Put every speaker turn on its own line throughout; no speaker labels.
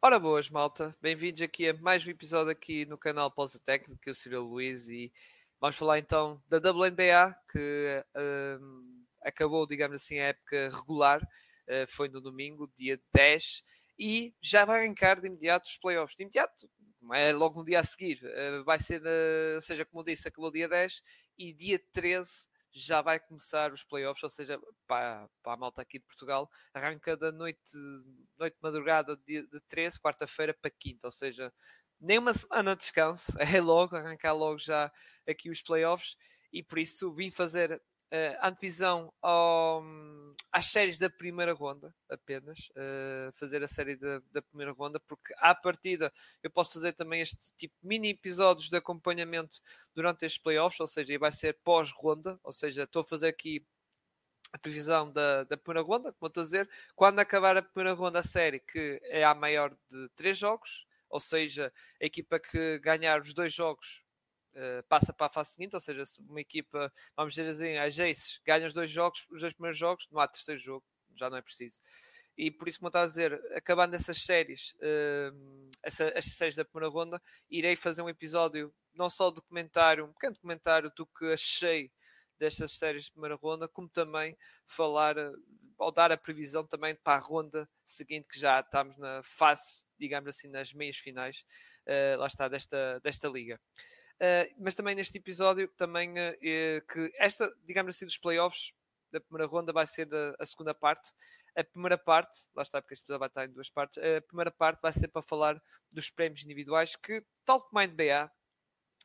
Ora boas, malta. Bem-vindos aqui a mais um episódio aqui no canal Pausa Técnica, que é o Luiz e vamos falar então da WNBA, que um, acabou, digamos assim, a época regular, uh, foi no domingo, dia 10, e já vai arrancar de imediato os playoffs. De imediato, é logo no dia a seguir, uh, vai ser, uh, ou seja, como eu disse, acabou dia 10 e dia 13 já vai começar os playoffs, ou seja, para, para a malta aqui de Portugal, arranca da noite, noite madrugada de, de 13, quarta-feira para quinta, ou seja, nem uma semana de descanso, é logo, arrancar logo já aqui os playoffs, e por isso vim fazer uh, antevisão ao, às séries da primeira ronda apenas, uh, fazer a série da, da, primeira ronda, porque à partida eu posso fazer também este tipo de mini episódios de acompanhamento durante estes playoffs, ou seja, vai ser pós-ronda, ou seja, estou a fazer aqui a previsão da, da primeira ronda, como estou a dizer, quando acabar a primeira ronda a série, que é a maior de três jogos, ou seja, a equipa que ganhar os dois jogos uh, passa para a fase seguinte, ou seja, se uma equipa, vamos dizer assim, a Jace ganha os dois jogos, os dois primeiros jogos, não há terceiro jogo, já não é preciso. E por isso, como estava a dizer, acabando essas séries, uh, essa, séries da primeira ronda, irei fazer um episódio, não só documentário, um pequeno documentário do que achei destas séries de primeira ronda, como também falar ou dar a previsão também para a ronda seguinte, que já estamos na fase, digamos assim, nas meias finais, uh, lá está, desta, desta liga. Uh, mas também neste episódio, também uh, que esta, digamos assim, dos playoffs da primeira ronda vai ser da, a segunda parte. A primeira parte, lá está, porque este episódio vai estar em duas partes, a primeira parte vai ser para falar dos prémios individuais que, tal como a NBA,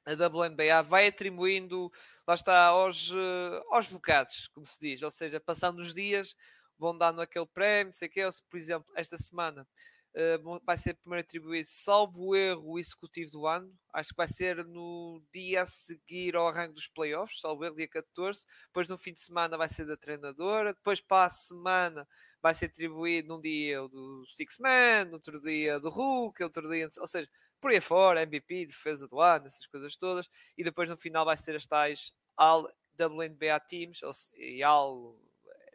a WNBA vai atribuindo, lá está, aos, uh, aos bocados, como se diz, ou seja, passando os dias, vão dando aquele prémio, sei que é, por exemplo, esta semana uh, vai ser primeiro atribuído, salvo erro, o executivo do ano. Acho que vai ser no dia a seguir ao arranque dos playoffs, salvo erro, dia 14. Depois, no fim de semana, vai ser da treinadora. Depois, para a semana, vai ser atribuído num dia do Six Man, outro dia do Hulk, outro dia, ou seja, por aí fora, MVP, defesa do ano, essas coisas todas. E depois, no final, vai ser as tais All WNBA Teams, e All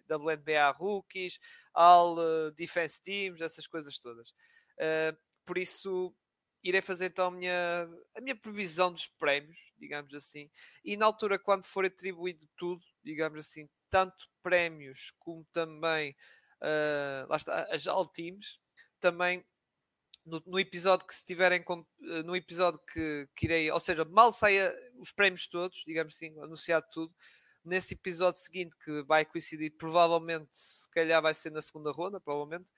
WNBA Rookies, All uh, Defense Teams, essas coisas todas. Uh, por isso, irei fazer então a minha, a minha previsão dos prémios, digamos assim, e na altura, quando for atribuído tudo, digamos assim, tanto prémios como também uh, lá está, as All Teams, também no, no, episódio que se tiverem no episódio que, que irei, ou seja, mal saia os prémios todos, digamos assim, anunciado tudo, nesse episódio seguinte, que vai coincidir, provavelmente, se calhar vai ser na segunda ronda, provavelmente,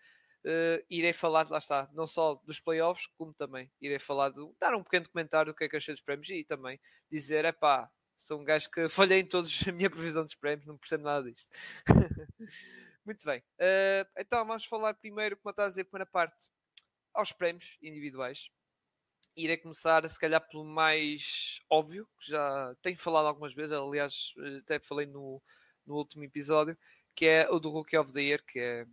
uh, irei falar, lá está, não só dos playoffs, como também irei falar, de, dar um pequeno comentário do que é que achei dos prémios e também dizer, é pá, sou um gajo que falhei em todos a minha previsão dos prémios, não percebo nada disto. Muito bem, uh, então vamos falar primeiro, como está a dizer, primeira parte, aos prémios individuais irei começar, se calhar, pelo mais óbvio, que já tenho falado algumas vezes, aliás, até falei no, no último episódio, que é o do Rookie of the Year, que é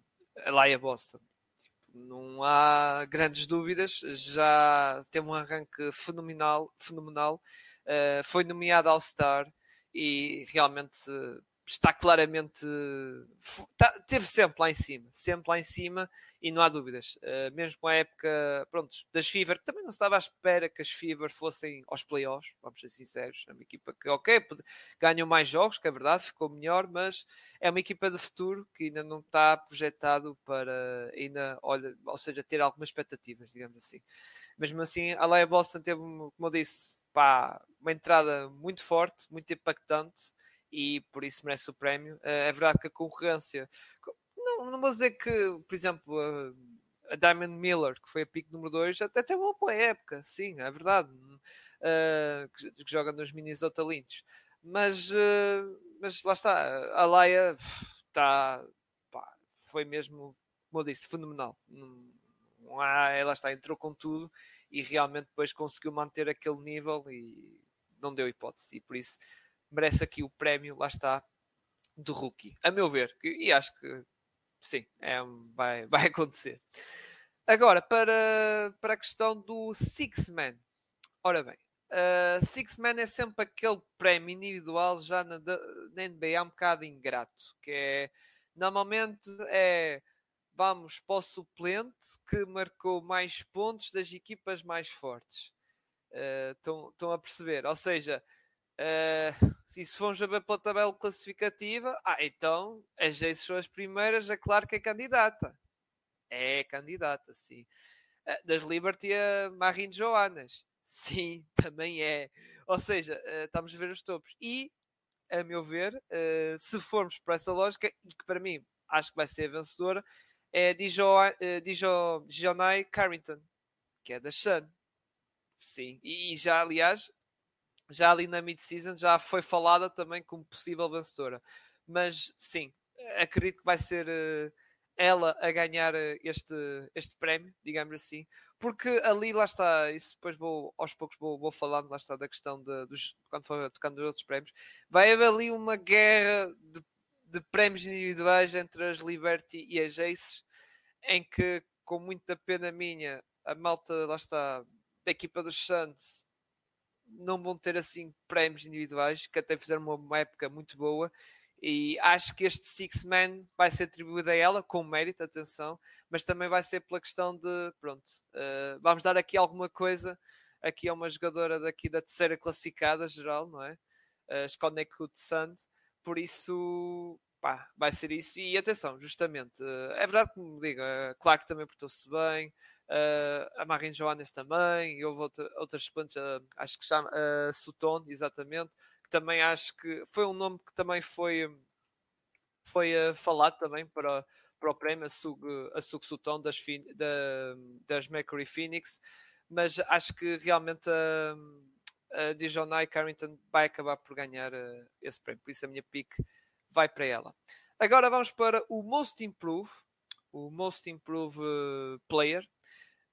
a Laia Boston. Tipo, não há grandes dúvidas, já tem um arranque fenomenal, fenomenal. Uh, foi nomeado All-Star e realmente está claramente. Está, teve sempre lá em cima, sempre lá em cima, e não há dúvidas. Uh, mesmo com a época pronto, das Fever, também não estava à espera que as Fever fossem aos playoffs, vamos ser sinceros. É uma equipa que, ok, ganhou mais jogos, que é verdade, ficou melhor, mas é uma equipa de futuro que ainda não está projetado para ainda, olha, ou seja, ter algumas expectativas, digamos assim. Mesmo assim, a Leia Boston teve, como eu disse, pá, uma entrada muito forte, muito impactante e por isso merece o prémio. Eh, é verdade que a concorrência, não, não vou dizer que, por exemplo, a, Diamond Miller, que foi a pique número 2, até teve uma boa época, sim, é verdade, uh, que, que, joga nos Minnesota Lynch. Mas, uh, mas lá está, a Laia está, foi mesmo, como eu disse, fenomenal. Ela está, entrou com tudo e realmente depois conseguiu manter aquele nível e não deu hipótese. E por isso merece aqui o prémio, lá está, do rookie. A meu ver, e acho que sim, é, vai, vai acontecer. Agora, para, para a questão do Six Man. Ora bem, uh, Six Man é sempre aquele prémio individual já na, na NBA um bocado ingrato, que é normalmente é vamos para o suplente que marcou mais pontos das equipas mais fortes. Estão, estão a perceber? Ou seja, uh, se formos a ver pela tabela classificativa, ah, então as Jace são as primeiras, é claro que é candidata. É candidata, sim. Uh, das Liberty a Marin Joanas. Sim, também é. Ou seja, estamos a ver os topos. E, a meu ver, se formos para essa lógica, e que para mim acho que vai ser a vencedora, é Dijon, Dijonai Carrington, que é da Sun. Sim, e, e já, aliás, já ali na mid-season já foi falada também como possível vencedora. Mas sim, acredito que vai ser uh, ela a ganhar uh, este, este prémio, digamos assim, porque ali lá está, isso depois vou aos poucos vou, vou falando, lá está da questão de, dos, quando for tocando os outros prémios, vai haver ali uma guerra de, de prémios individuais entre as Liberty e as Aces, em que, com muita pena minha, a malta lá está da equipa dos Suns não vão ter assim prémios individuais, que até fizeram uma, época muito boa. E acho que este Six Man vai ser atribuído a ela, com mérito, atenção, mas também vai ser pela questão de, pronto, uh, vamos dar aqui alguma coisa. Aqui é uma jogadora daqui da terceira classificada geral, não é? Uh, Connecticut Suns, por isso pá, vai ser isso. E atenção, justamente, uh, é verdade que me diga, claro que também portou-se bem, uh, a Marin Joanes também, e houve outra, outras suplentes, uh, acho que chama uh, Sutton, exatamente, que também acho que foi um nome que também foi, foi falado também para, para o prémio, a Sug, a Sug Sutton das, da, das Mercury Phoenix, mas acho que realmente a, a Dijonai Carrington vai acabar por ganhar esse prémio, por isso a minha pick vai para ela. Agora vamos para o Most Improve, o Most Improve Player,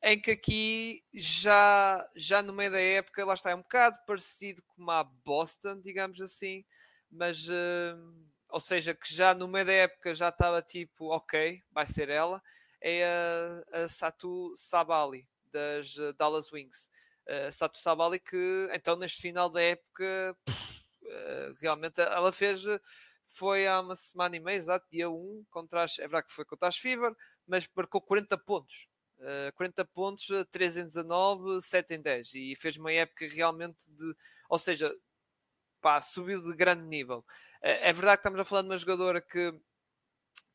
em que aqui já, já no meio da época, lá está, é um bocado parecido com a Boston, digamos assim, mas, uh, ou seja, que já no meio da época já estava tipo, ok, vai ser ela, é a, a Satu Sabali, das uh, Dallas Wings. Uh, Satu Sabali que, então, neste final da época, pff, realmente ela fez foi há uma semana e meia, exato, dia 1, contra as, é verdade que foi contra as Fever, mas marcou 40 pontos. 40 eh, pontos, 3 em 19, 7 em 10 e fez uma época realmente de, ou seja, pá, subiu de grande nível. É, é verdade que estamos a falar de uma jogadora que,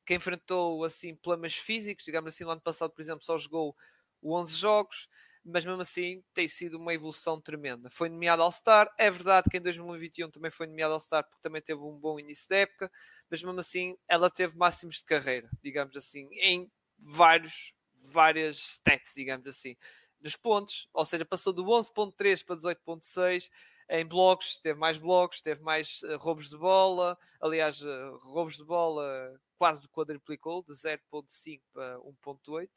que enfrentou assim problemas físicos, digamos assim, no ano passado, por exemplo, só jogou 11 jogos, mas mesmo assim tem sido uma evolução tremenda. Foi nomeado All-Star, é verdade que em 2021 também foi nomeado All-Star porque também teve um bom início de época, mas mesmo assim ela teve máximos de carreira, digamos assim, em vários várias stats, digamos assim, dos pontos, ou seja, passou do 11.3 para 18.6 em blocos, teve mais blocos, teve mais uh, roubos de bola, aliás, uh, roubos de bola quase quadruplicou, de 0.5 para 1.8. Uh,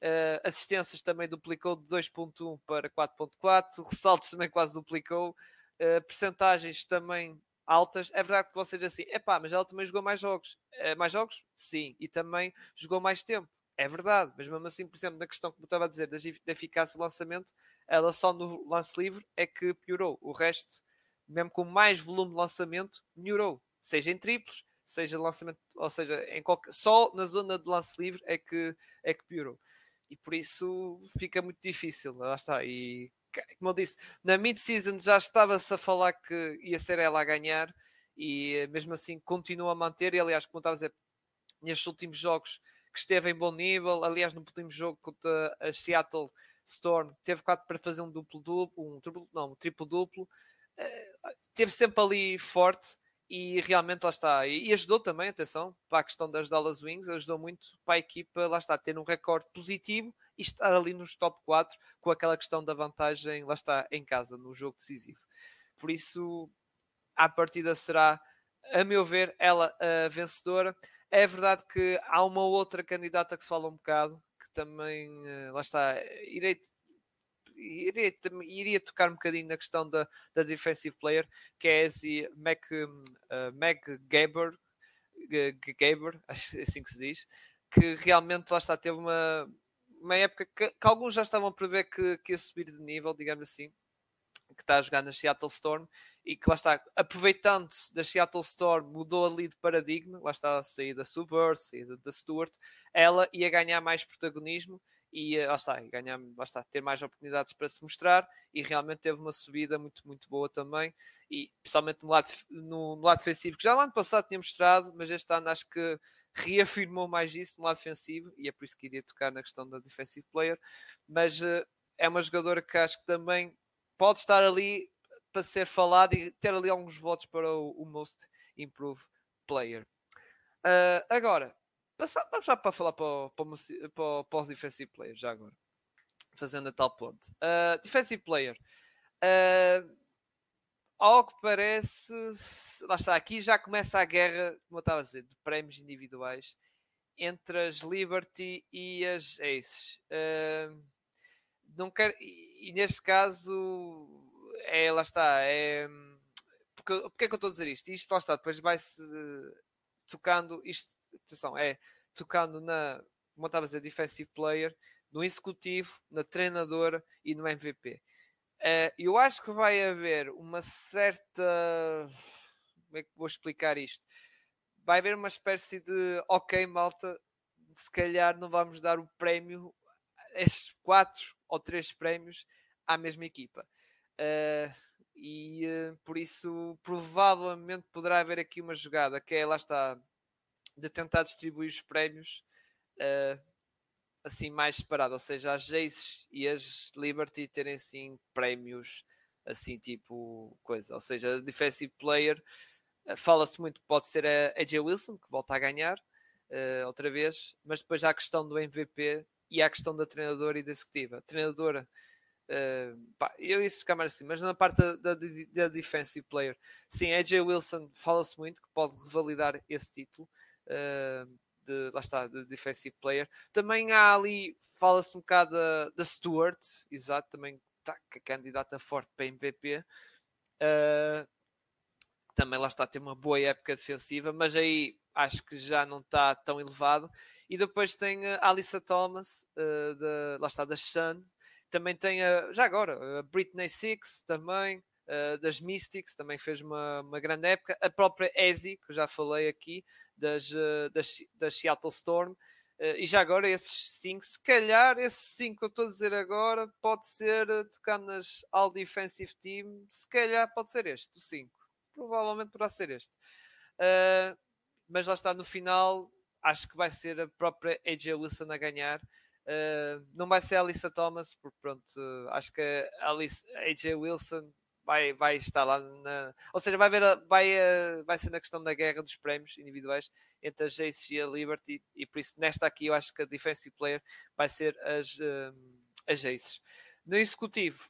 eh, assistências também duplicou de 2.1 para 4.4, ressaltos também quase duplicou, uh, percentagens também altas. É verdade que vocês assim, epá, mas ela também jogou mais jogos. Uh, mais jogos? Sim. E também jogou mais tempo. É verdade, mas mesmo assim, por exemplo, na questão que eu estava a dizer da, eficácia do lançamento, ela só no lance livre é que piorou. O resto, mesmo com mais volume de lançamento, melhorou. Seja em triplos, seja lançamento, ou seja, em qualquer, só na zona de lance livre é que, é que piorou. E por isso fica muito difícil. Lá está. E como eu disse, na mid-season já estava-se a falar que ia ser ela a ganhar e mesmo assim continua a manter. E aliás, como estava a dizer, nestes últimos jogos que esteve em bom nível. Aliás, no último jogo contra a Seattle Storm, teve quatro para fazer um duplo-duplo, um triplo, não, um triplo-duplo. Uh, teve sempre ali forte e realmente lá está. E, e, ajudou também, atenção, para a questão das Dallas Wings, ajudou muito para a equipa, lá está, ter um recorde positivo e estar ali nos top 4 com aquela questão da vantagem, lá está, em casa, no jogo decisivo. Por isso, a partida será, a meu ver, ela a vencedora. É verdade que há uma outra candidata que se fala um bocado, que também, eh, lá está, irei, iria, iria tocar um bocadinho na questão da, da defensive player, que é esse Mac, uh, Mac Gaber, Gaber, acho assim que se diz, que realmente lá está, teve uma, uma época que, que alguns já estavam a prever que, que ia subir de nível, digamos assim, que está a jogar na Seattle Storm e que lá está, aproveitando-se da Seattle Storm, mudou ali de paradigma, lá está a sair da Subverse, saída da Stewart, ela ia ganhar mais protagonismo e eh, lá está, ganhar, lá está, ter mais oportunidades para se mostrar e realmente teve uma subida muito, muito boa também e principalmente no lado, no, no lado defensivo, que já no ano passado tinha mostrado, mas este ano acho que reafirmou mais isso no lado defensivo e é por isso que iria tocar na questão da defensive player, mas uh, é uma jogadora que acho que também pode estar ali para ser falado e ter ali alguns votos para o, o Most Improved Player. Uh, agora, passar, vamos já para falar para, o, para, o, para, os Defensive Players, já agora. Fazendo a tal ponto. Uh, defensive Player. Uh, ao que parece, lá está, aqui já começa a guerra, como eu estava a dizer, de prémios individuais entre as Liberty e as Aces. Uh, não quero, e, e, neste caso, é, lá está, é, porque, porque é que eu estou a dizer isto? Isto lá está, depois vai-se tocando, isto, atenção, é tocando na, como estava a dizer, defensive player, no executivo, na treinadora e no MVP. Uh, eu acho que vai haver uma certa. Como é que vou explicar isto? Vai haver uma espécie de ok, malta, se calhar não vamos dar o prémio, estes quatro ou três prémios à mesma equipa. Uh, e uh, por isso provavelmente poderá haver aqui uma jogada que é lá está de tentar distribuir os prémios uh, assim mais separado, ou seja, as Jaces e as Liberty terem assim prémios assim tipo coisa, ou seja, defensive player fala-se muito pode ser a AJ Wilson que volta a ganhar outra vez, mas depois há a questão do MVP e a questão da treinadora e da executiva. A treinadora Uh, pá, eu isso mais assim, mas na parte da, da, da defensive player, sim, AJ Wilson fala-se muito que pode revalidar esse título. Uh, de, lá está, de defensive player. Também há ali, fala-se um bocado da, Stewart, exato, também que candidata forte para MVP. Uh, também lá está, tem uma boa época defensiva, mas aí acho que já não está tão elevado. E depois tem a Alissa Thomas, uh, de, lá está, da Sun. Também tem, a, já agora, a Britney Six também, uh, das Mystics, também fez uma, uma grande época. A própria Ezzy, que eu já falei aqui, das, uh, das, das Seattle Storm. E já agora, esses 5, se calhar, esses 5 que eu estou a dizer agora, pode ser tocar nas All Defensive Team, se calhar pode ser este, o 5. Provavelmente poderá ser este. Uh, mas lá está, no final, acho que vai ser a própria AJ Wilson a ganhar. Uh, não vai ser a Alissa Thomas, porque pronto, uh, acho que a Alice, AJ Wilson vai, vai estar lá na. Ou seja, vai, ver a, vai, vai ser na questão da guerra dos prémios individuais entre a Jace e a Liberty, e por isso nesta aqui eu acho que a defensive player vai ser as, um, as Jaces. No executivo,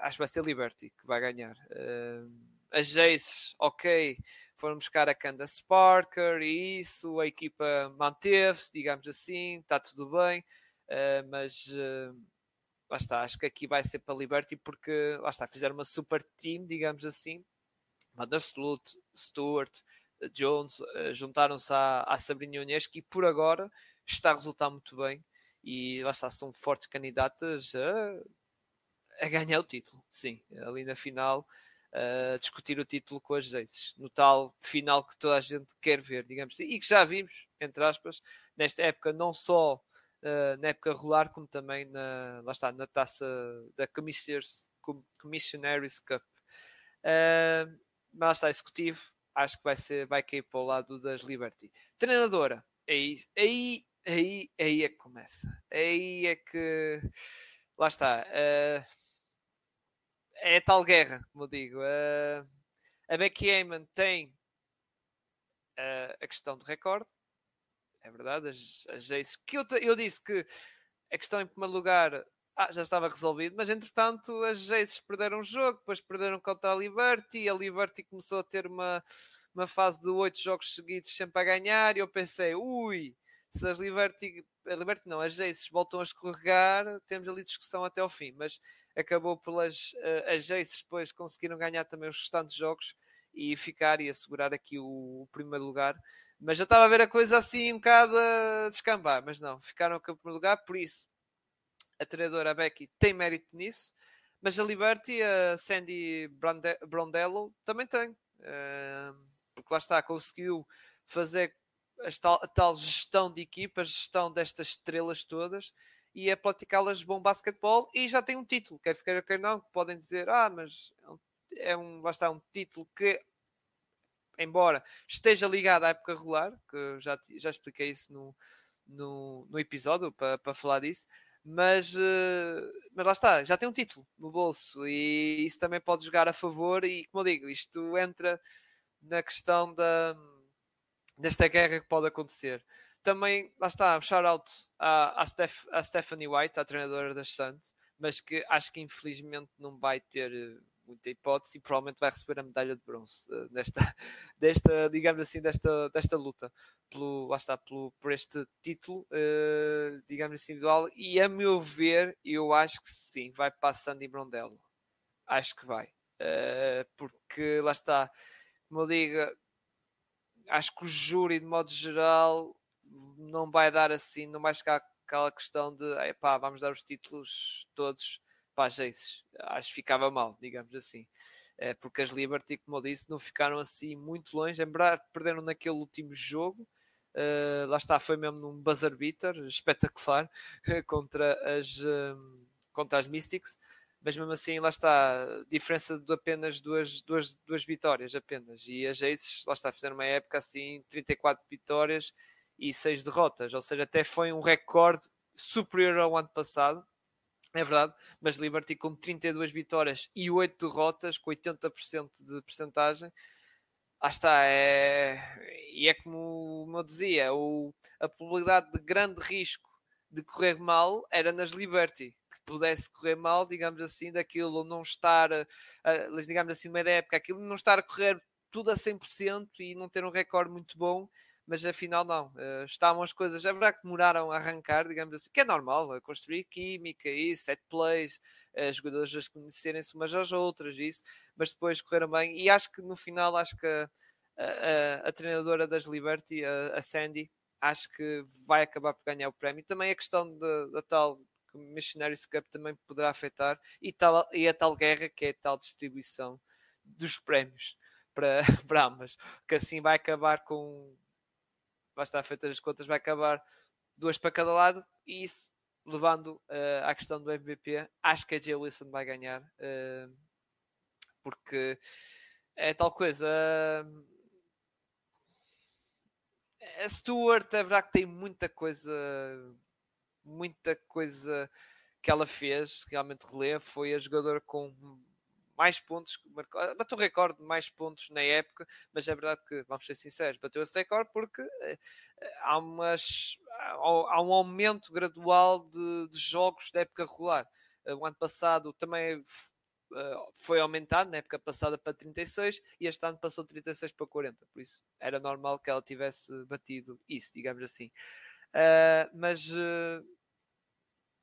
acho que vai ser a Liberty que vai ganhar. As Jaces, ok, foram buscar a Candace Parker e isso, a equipa manteve-se, digamos assim, está tudo bem, uh, mas. Uh, lá está, acho que aqui vai ser para Liberty porque lá está, fizeram uma super team, digamos assim. Vandersloot, Stewart, Jones uh, juntaram-se à, à Sabrina Ionesco e por agora está a resultar muito bem e lá está, são fortes candidatas a, a ganhar o título. Sim, ali na final. Uh, discutir o título com as Aces, no tal final que toda a gente quer ver, digamos assim, e que já vimos, entre aspas, nesta época, não só uh, na época regular, como também na, lá está, na taça da Commissioners, Cup. Uh, mas lá está, executivo, acho que vai, ser, vai cair para o lado das Liberty. Treinadora, aí, aí, aí, aí é que começa. Aí é que. Lá está. Uh, é tal guerra, como eu digo. Uh, a Becky Heyman tem uh, a questão do recorde é verdade, as, as Jace, que eu, eu disse que a questão em primeiro lugar ah, já estava resolvido, mas entretanto as Jaces perderam o jogo, depois perderam contra a Liberty, a Liberty começou a ter uma, uma fase de oito jogos seguidos sempre a ganhar, e eu pensei, ui, se as Liberty, a Liberty não, as Jaces voltam a escorregar, temos ali discussão até ao fim, mas acabou pelas uh, as Jaces depois conseguiram ganhar também os restantes jogos e ficar e assegurar aqui o, o primeiro lugar. Mas eu estava a ver a coisa assim um bocado a descambar, mas não, ficaram em primeiro lugar, por isso a treinadora Becky tem mérito nisso, mas a Liberty, a Sandy Brande Brondello, também tem. Uh, porque lá está, conseguiu fazer tal, a tal gestão de equipas, gestão destas estrelas todas e a praticá-las bom basquetebol e já tem um título, quer se queira quer não, podem dizer, ah, mas é um, lá está, um título que embora esteja ligado à época regular, que já, já expliquei isso no, no, no episódio para, para falar disso, mas, uh, mas lá está, já tem um título no bolso e isso também pode jogar a favor e como eu digo, isto entra na questão da, desta guerra que pode acontecer. Também, lá está, um shout-out à, à, Steph, à Stephanie White, a treinadora das Suns, mas que acho que infelizmente não vai ter eh, muita hipótese e provavelmente vai receber a medalha de bronze uh, nesta, desta, digamos assim, desta, desta luta pelo, lá está, pelo, por este título, uh, digamos assim, individual. E a meu ver, eu acho que sim, vai para Sandy Brondello. Acho que vai. Uh, porque lá está, como eu digo, acho que o júri, de modo geral, não vai dar assim, não vai chegar aquela questão de epá, vamos dar os títulos todos para as Aces. Acho que ficava mal, digamos assim. É, porque as Liberty, como eu disse, não ficaram assim muito longe. Lembrar, perderam naquele último jogo. Uh, lá está, foi mesmo num buzzer beater espetacular contra as, um, contra as Mystics. Mas mesmo assim, lá está, diferença de apenas duas, duas, duas vitórias apenas. E as Aces, lá está, fizeram uma época assim, 34 vitórias e 6 derrotas. Ou seja, até foi um recorde superior ao ano passado é verdade, mas Liberty com 32 vitórias e 8 derrotas, com 80% de percentagem, ah está, é, e é como eu dizia, o, a probabilidade de grande risco de correr mal era nas Liberty, que pudesse correr mal, digamos assim, daquilo não estar, digamos assim, numa época, aquilo não estar a correr tudo a 100% e não ter um recorde muito bom, mas afinal não. Uh, estavam as coisas, é verdade que demoraram a arrancar, digamos assim, que é normal, a construir química e set plays, as jogadoras a conhecerem-se umas às outras, isso, mas depois correram bem. E acho que no final, acho que a, a, a treinadora das Liberty, a, a, Sandy, acho que vai acabar por ganhar o prémio. Também a questão da tal Missionaries Cup também poderá afetar e, tal, e a tal guerra que é a tal distribuição dos prémios para, para ambas, que assim vai acabar com vai estar feitas as contas, vai acabar duas para cada lado e isso levando uh, à questão do MVP, acho que a Jay Wilson vai ganhar uh, porque é tal coisa. Uh, a Stewart é verdade que tem muita coisa, muita coisa que ela fez, realmente relevo, foi a jogadora com mais pontos, marcou, bateu recorde de mais pontos na época, mas é verdade que, vamos ser sinceros, bateu esse recorde porque eh, há, umas, há um aumento gradual de, de jogos da época regular. Eh, o ano passado também uh, foi aumentado, na época passada para 36 e este ano passou de 36 para 40, por isso era normal que ela tivesse batido isso, digamos assim. Uh, mas uh,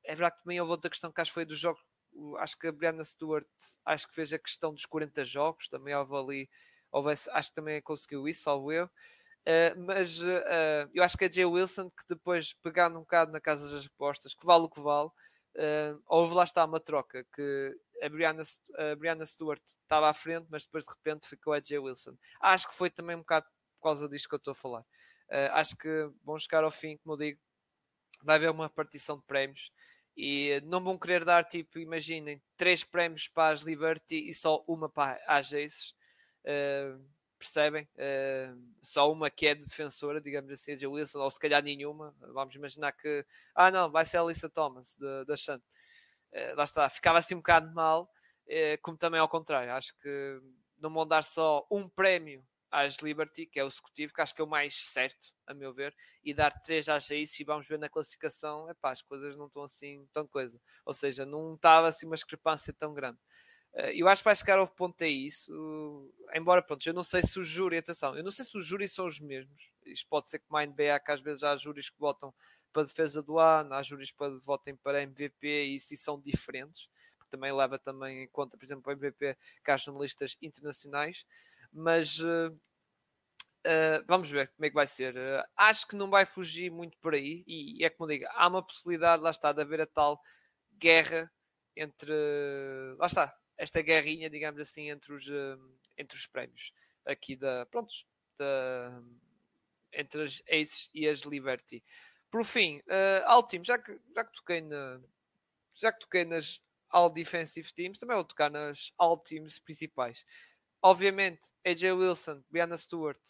é verdade que também houve outra questão que acho que foi dos jogos acho que a Brianna Stewart acho que fez a questão dos 40 jogos, também houve ali, houve, acho que também conseguiu isso, salvo eu. Uh, mas uh, eu acho que a Jay Wilson, que depois pegando um bocado na casa das apostas, que vale o que vale, uh, houve lá está uma troca que a Brianna, a Brianna Stewart estava à frente, mas depois de repente ficou a Jay Wilson. Acho que foi também um bocado por causa disto que eu estou a falar. acho que vão chegar ao fim, como eu digo, vai haver uma partição de prémios e não vão querer dar, tipo, imaginem, três prémios para as Liberty e só uma para as Aces. Uh, percebem? Uh, só uma que é de defensora, digamos assim, a Wilson, ou se calhar nenhuma. Vamos imaginar que, ah, não, vai ser a Alissa Thomas da Shunt. Uh, lá está, ficava assim um bocado mal, como também ao contrário. Acho que não vão dar só um prémio às Liberty, que é o executivo, que acho que é o mais certo, a meu ver, e dar 3 às 6 e vamos ver na classificação, epá, as coisas não estão assim tão coisa. Ou seja, não estava assim uma discrepância tão grande. Eh, eu acho que vai chegar ao ponto é isso, embora pronto, eu não sei se o júri, atenção, eu não sei se os júris são os mesmos. Isto pode ser como a NBA, que às vezes há júris que votam para defesa do ano, há júris que votem para MVP e isso são diferentes, também leva também em conta, por exemplo, o MVP que há jornalistas internacionais mas uh, uh, vamos ver como é que vai ser. Uh, acho que não vai fugir muito por aí, e, é como digo, há uma possibilidade, lá está, de haver a tal guerra entre lá está, esta guerrinha, digamos assim, entre os, entre os prémios aqui da, pronto, da, entre as Aces e as Liberty. Por fim, uh, All Team, já que, já que toquei na, já que toquei nas All Defensive Teams, também vou tocar nas All Teams principais. Obviamente, AJ Wilson, Brianna Stewart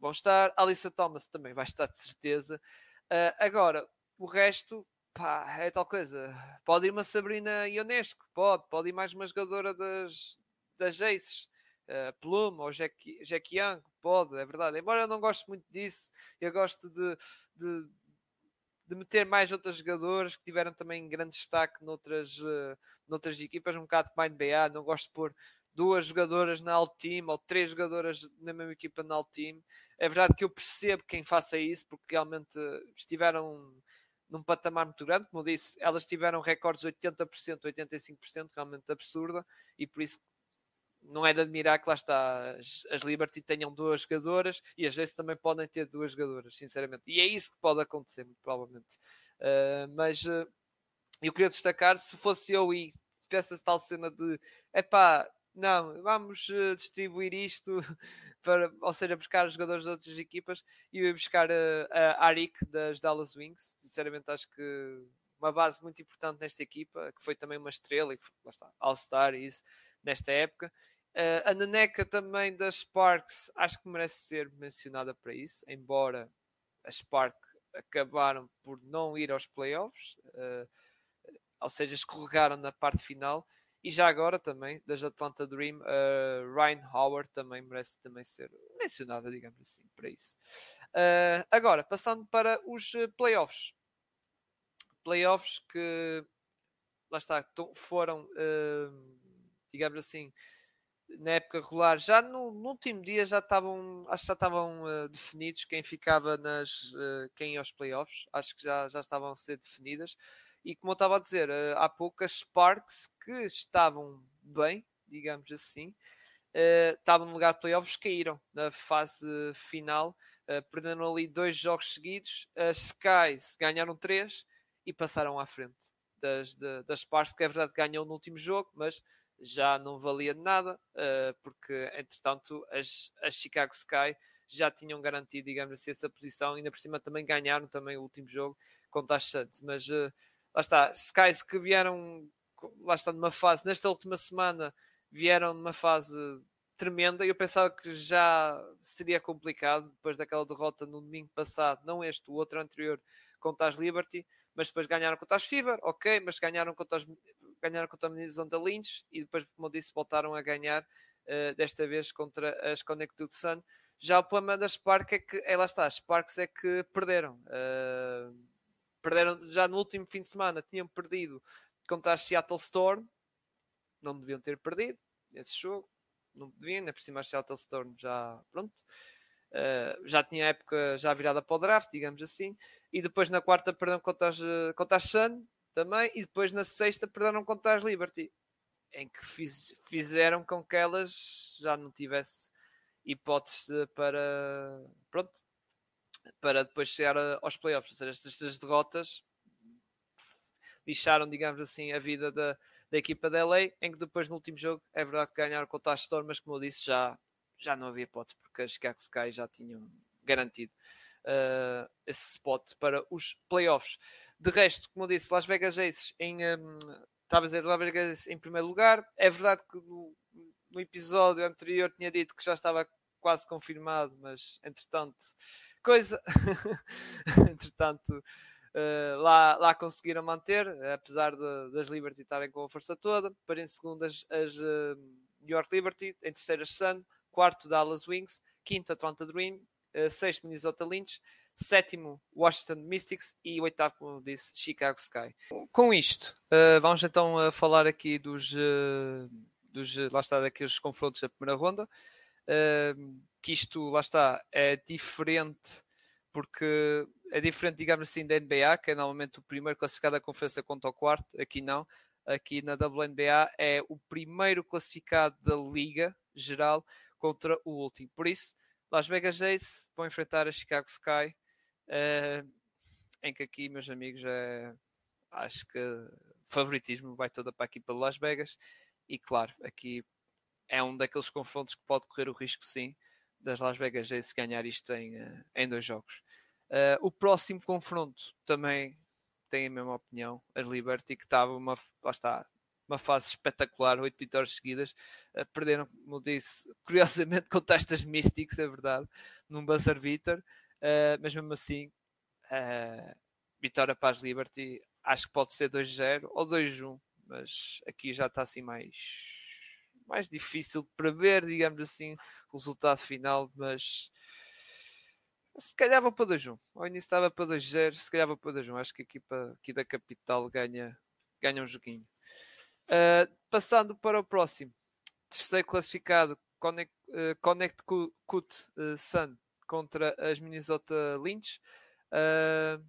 vão estar, Alissa Thomas também vai estar de certeza. Uh, agora, o resto, pá, é tal coisa. Pode ir uma Sabrina Ionesco, pode, pode ir mais uma jogadora das, das Aces, uh, Plum ou Jack, Jack Young, pode, é verdade. Embora eu não goste muito disso, eu gosto de, de, de meter mais outras jogadoras que tiveram também grande destaque noutras, uh, noutras equipas, um bocado como a NBA, não gosto de pôr duas jogadoras na Alt Team ou três jogadoras na mesma equipa na Alt Team. É verdade que eu percebo quem faça isso, porque realmente estiveram num patamar muito grande, como eu disse, elas tiveram recordes de 80%, 85%, realmente absurda, e por isso não é de admirar que lá está as, as Liberty tenham duas jogadoras e as Ace também podem ter duas jogadoras, sinceramente. E é isso que pode acontecer, muito provavelmente. Uh, mas uh, eu queria destacar, se fosse eu e tivesse essa tal cena de epá, não, vamos uh, distribuir isto para, ou seja, buscar jogadores de outras equipas e eu ia buscar a Arik das Dallas Wings. Sinceramente, acho que uma base muito importante nesta equipa, que foi também uma estrela e lá está, All-Star e isso nesta época. Uh, a Neneca também das Sparks acho que merece ser mencionada para isso, embora as Spark acabaram por não ir aos playoffs, uh, ou seja, escorregaram na parte final. E já agora também, das Atlanta Dream, uh, Ryan Howard também merece também ser mencionada, digamos assim, para isso. Uh, agora, passando para os playoffs. Playoffs que, lá está, foram, uh, digamos assim, na época regular, já no, no, último dia já estavam, acho que já estavam uh, definidos quem ficava nas, uh, quem ia aos playoffs, acho que já, já estavam a ser definidas. E como eu estava a dizer, uh, há poucas Sparks que estavam bem, digamos assim, estavam no lugar de playoffs, caíram na fase final, perdendo ali dois jogos seguidos. As Skies ganharam três e passaram à frente das, de, das Sparks, que é verdade ganhou no último jogo, mas já não valia nada, porque entretanto as, as Chicago Sky já tinham garantido, digamos assim, essa posição, ainda por cima também ganharam também o último jogo contra as Santos, mas lá está, Skies que vieram, lá está numa fase, nesta última semana vieram numa fase tremenda, eu pensava que já seria complicado depois daquela derrota no domingo passado, não este, o outro anterior contra as Liberty, mas depois ganharam contra as Fever, ok, mas ganharam contra, as, ganharam contra a Minnesota Lynch e depois, como eu disse, voltaram a ganhar uh, desta vez contra as Connected Sun. Já o problema da Spark é que, é, lá está, as Sparks é que perderam. Uh, perderam já no último fim de semana, tinham perdido contra a Seattle Storm, não deviam ter perdido esse jogo, não deviam, ainda por cima a Seattle Storm já, pronto, uh, já tinha época já virada para o draft, digamos assim, e depois na quarta perderam contra as, contra as Sun também, e depois na sexta perderam contra as Liberty, em que fiz, fizeram com que elas já não tivesse hipótese para pronto para depois chegar aos playoffs. Ou seja, estas, estas derrotas lixaram, digamos assim, a vida da, da equipa da LA, em que depois no último jogo é verdade que ganharam contra a Storm, mas como eu disse, já, já não havia hipótese, porque as Chicago Sky já tinham garantido uh, esse spot para os playoffs. De resto, como eu disse, Las Vegas Aces em. Um, estava a dizer Las Vegas em primeiro lugar. É verdade que no, no episódio anterior tinha dito que já estava quase confirmado, mas entretanto, coisa. entretanto, uh, lá, lá conseguiram manter, apesar de, das Liberty estarem com a força toda. Depois em segundo as, uh, New York Liberty, em terceiro as Sun, quarto Dallas Wings, quinto Atlanta Dream, uh, sexto Minnesota Lynch, sétimo Washington Mystics e oitavo, como disse, Chicago Sky. Com isto, vamos então falar aqui dos, dos lá está, daqueles confrontos da primeira ronda. Que isto, lá está, é diferente porque é diferente, digamos assim, da NBA, que é normalmente o primeiro classificado da conferência contra o quarto, aqui não. Aqui na WNBA é o primeiro classificado da liga geral contra o último. Por isso, Las Vegas Ace vão enfrentar a Chicago Sky, uh, em que aqui, meus amigos, é, acho que favoritismo vai toda para a equipa de Las Vegas. E claro, aqui é um daqueles confrontos que pode correr o risco, sim, das Las Vegas Aces ganhar isto em, uh, em dois jogos. Uh, o próximo confronto também tem a mesma opinião, as Liberty, que estava uma, está, uma fase espetacular, oito vitórias seguidas, uh, perderam, como disse, curiosamente contra estas Mystics, é verdade, num buzzer beater, uh, mas mesmo assim, vitória para as Liberty, acho que pode ser 2-0 ou 2-1, mas aqui já está assim mais mais difícil de prever, digamos assim, o resultado final, mas se calhar vou para 2-1. Ao início estava para 2-0, se calhar vou para 2-1. Acho que a equipa aqui da capital ganha, ganha um joguinho. Uh, passando para o próximo. Terceiro classificado, Connect, uh, Connect Cut uh, Sun contra as Minnesota Lynch. Uh,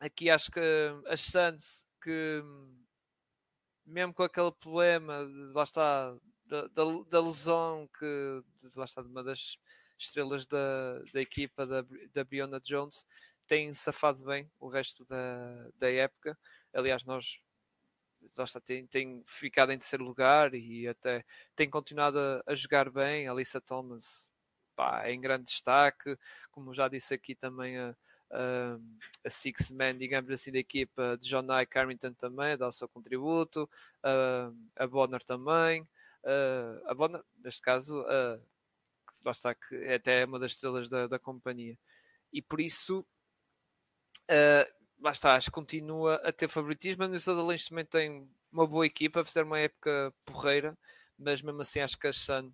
aqui acho que as Suns que mesmo com aquele problema, lá está, da, da, da lesão que de, lá está de uma das estrelas da, da equipa da, da Brianna Jones tem safado bem o resto da, da época. Aliás, nós lá está, tem, tem ficado em terceiro lugar e até tem continuado a, a jogar bem. A Lisa Thomas pá, é em grande destaque, como já disse aqui também a, a, Six Man, digamos assim, da equipa de John Nye Carrington também dá o seu contributo, a Bonner também. Uh, a Bonner, neste caso, uh, lá está, que é até uma das estrelas da, da companhia. E por isso, uh, lá está, continua a ter favoritismo. A Minnesota Lynch também tem uma boa equipa, fizeram uma época porreira, mas mesmo assim acho que a Sun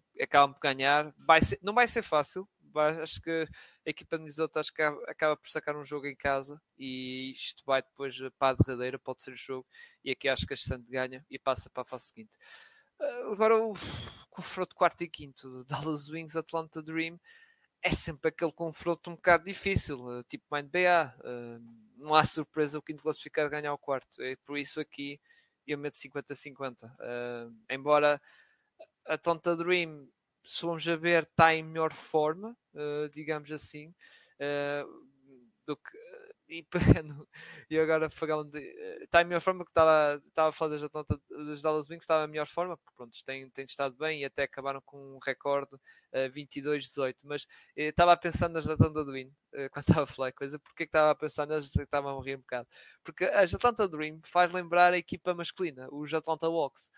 por ganhar. Vai ser, não vai ser fácil, acho que a equipa de Minnesota acho que acaba por sacar um jogo em casa e isto vai depois para a derradeira, pode ser o jogo, e aqui acho que a Sun ganha e passa para a fase seguinte. Uh, agora o confronto quarto e quinto, Dallas Wings, Atlanta Dream, é sempre aquele confronto um bocado difícil, uh, tipo Mind BA. Uh, não há surpresa o quinto classificado ganhar o quarto. É por isso aqui eu meto 50-50. embora Atlanta Dream, se vamos a ver, está em melhor forma, digamos assim, do que e pegando, e agora falando está em melhor forma que estava, estava a falar das, das Dallas Wings, estava em melhor forma, porque pronto, têm, têm estado bem e até acabaram com um recorde uh, eh, 22-18, mas eh, estava a pensar nas Atlanta Dream, uh, quando estava a falar coisa, porque que estava a pensar nas estava a morrer um bocado, porque as Atlanta Dream faz lembrar a equipa masculina, os Atlanta Walks,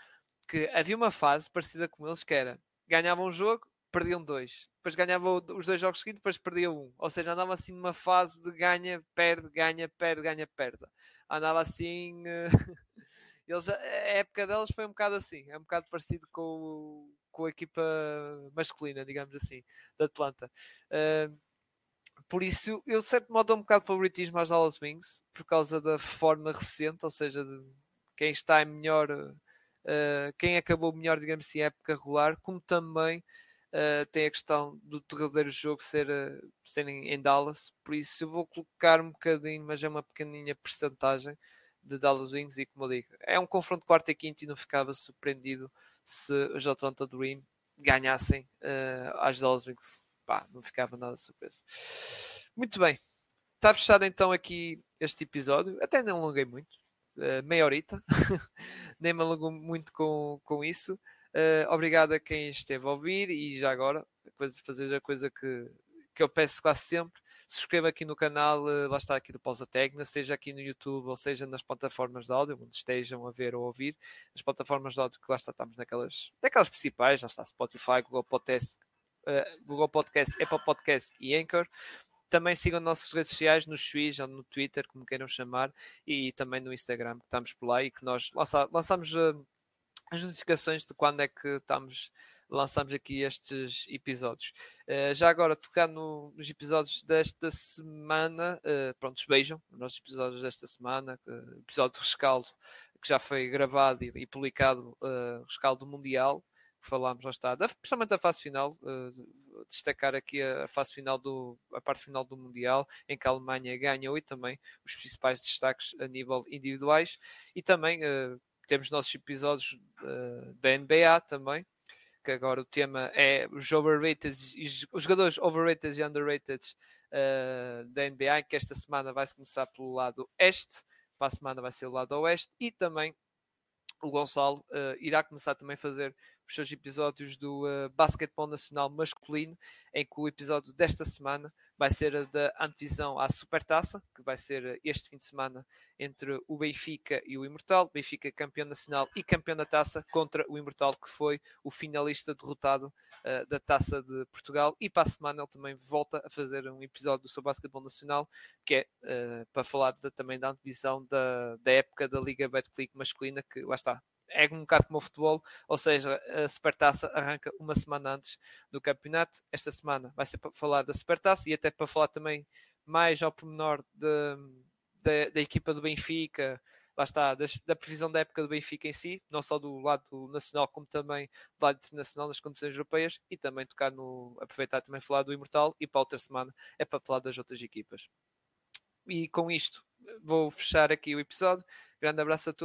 que havia uma fase parecida com eles que era, ganhavam um jogo, perdiam dois. Depois ganhava os dois jogos seguintes, depois perdia um. Ou seja, andava assim numa fase de ganha, perde, ganha, perde, ganha, perde. Andava assim. Eh, eles, a época deles foi um bocado assim. É um bocado parecido com, com a equipa masculina, digamos assim, da Atlanta. Uh, por isso, eu de certo modo dou um bocado de favoritismo às Dallas Wings, por causa da forma recente, ou seja, de quem está em melhor, uh, quem acabou melhor, digamos assim, época regular, como também Uh, tem a questão do derradeiro jogo ser, uh, ser em, em, Dallas, por isso eu vou colocar um bocadinho, mas é uma pequeninha percentagem de Dallas Wings e como eu digo, é um confronto quarto e quinto e não ficava surpreendido se os Atlanta Dream ganhassem uh, Dallas Wings. Pá, não ficava nada surpresa. Muito bem, está fechado então aqui este episódio, até não alonguei muito, uh, meia horita, nem me alongo muito com, com isso. Uh, obrigado a quem esteve a ouvir e já agora, coisa, fazer a coisa que, que eu peço quase sempre. Subscreva aqui no canal, uh, lá está aqui do Pausa Técnica, seja aqui no YouTube ou seja nas plataformas de áudio, onde estejam a ver ou ouvir. As plataformas de áudio que lá está, estamos naquelas, naquelas principais, já está Spotify, Google Podcast, uh, Google Podcast, Apple Podcast e Anchor. Também sigam nossas redes sociais no X ou no Twitter, como queiram chamar, e também no Instagram, que estamos por lá e que nós lançamos. Uh, as notificações de quando é que estamos lançamos aqui estes episódios. Uh, já agora, tocar no, nos episódios desta semana, uh, pronto, vejam os nossos episódios desta semana, uh, episódio de rescaldo que já foi gravado e, e publicado, uh, rescaldo mundial, falámos, lá está, da, principalmente da fase final, uh, destacar aqui a, a, fase final do, a parte final do Mundial, em que a Alemanha ganhou e também os principais destaques a nível individuais, e também uh, temos nossos episódios uh, da NBA também, que agora o tema é os overrated, os jogadores overrated e underrated da NBA, que esta semana vai-se começar pelo lado este, para a semana vai ser o lado oeste e também o Gonçalo uh, irá começar também a fazer os seus episódios do uh, Basquetebol Nacional Masculino, em que o episódio desta semana vai ser a da antevisão à Supertaça, que vai ser este fim de semana entre o Benfica e o Imortal. Benfica campeão nacional e campeão da taça contra o Imortal, que foi o finalista derrotado uh, da Taça de Portugal. E para a semana ele também volta a fazer um episódio sobre basquetebol nacional, que é uh, para falar de, também da antevisão da, da época da Liga Betclic masculina, que lá está, é um bocado como o futebol, ou seja, a Supertaça arranca uma semana antes do campeonato. Esta semana vai ser para falar da Supertaça e até para falar também mais ao pormenor de, de, da equipa do Benfica, lá está, da, da, previsão da época do Benfica em si, não só do lado nacional, como também do lado internacional nas competições europeias e também tocar no, aproveitar também falar do Imortal e para a outra semana é para falar das outras equipas. E com isto vou fechar aqui o episódio. Grande abraço a todos.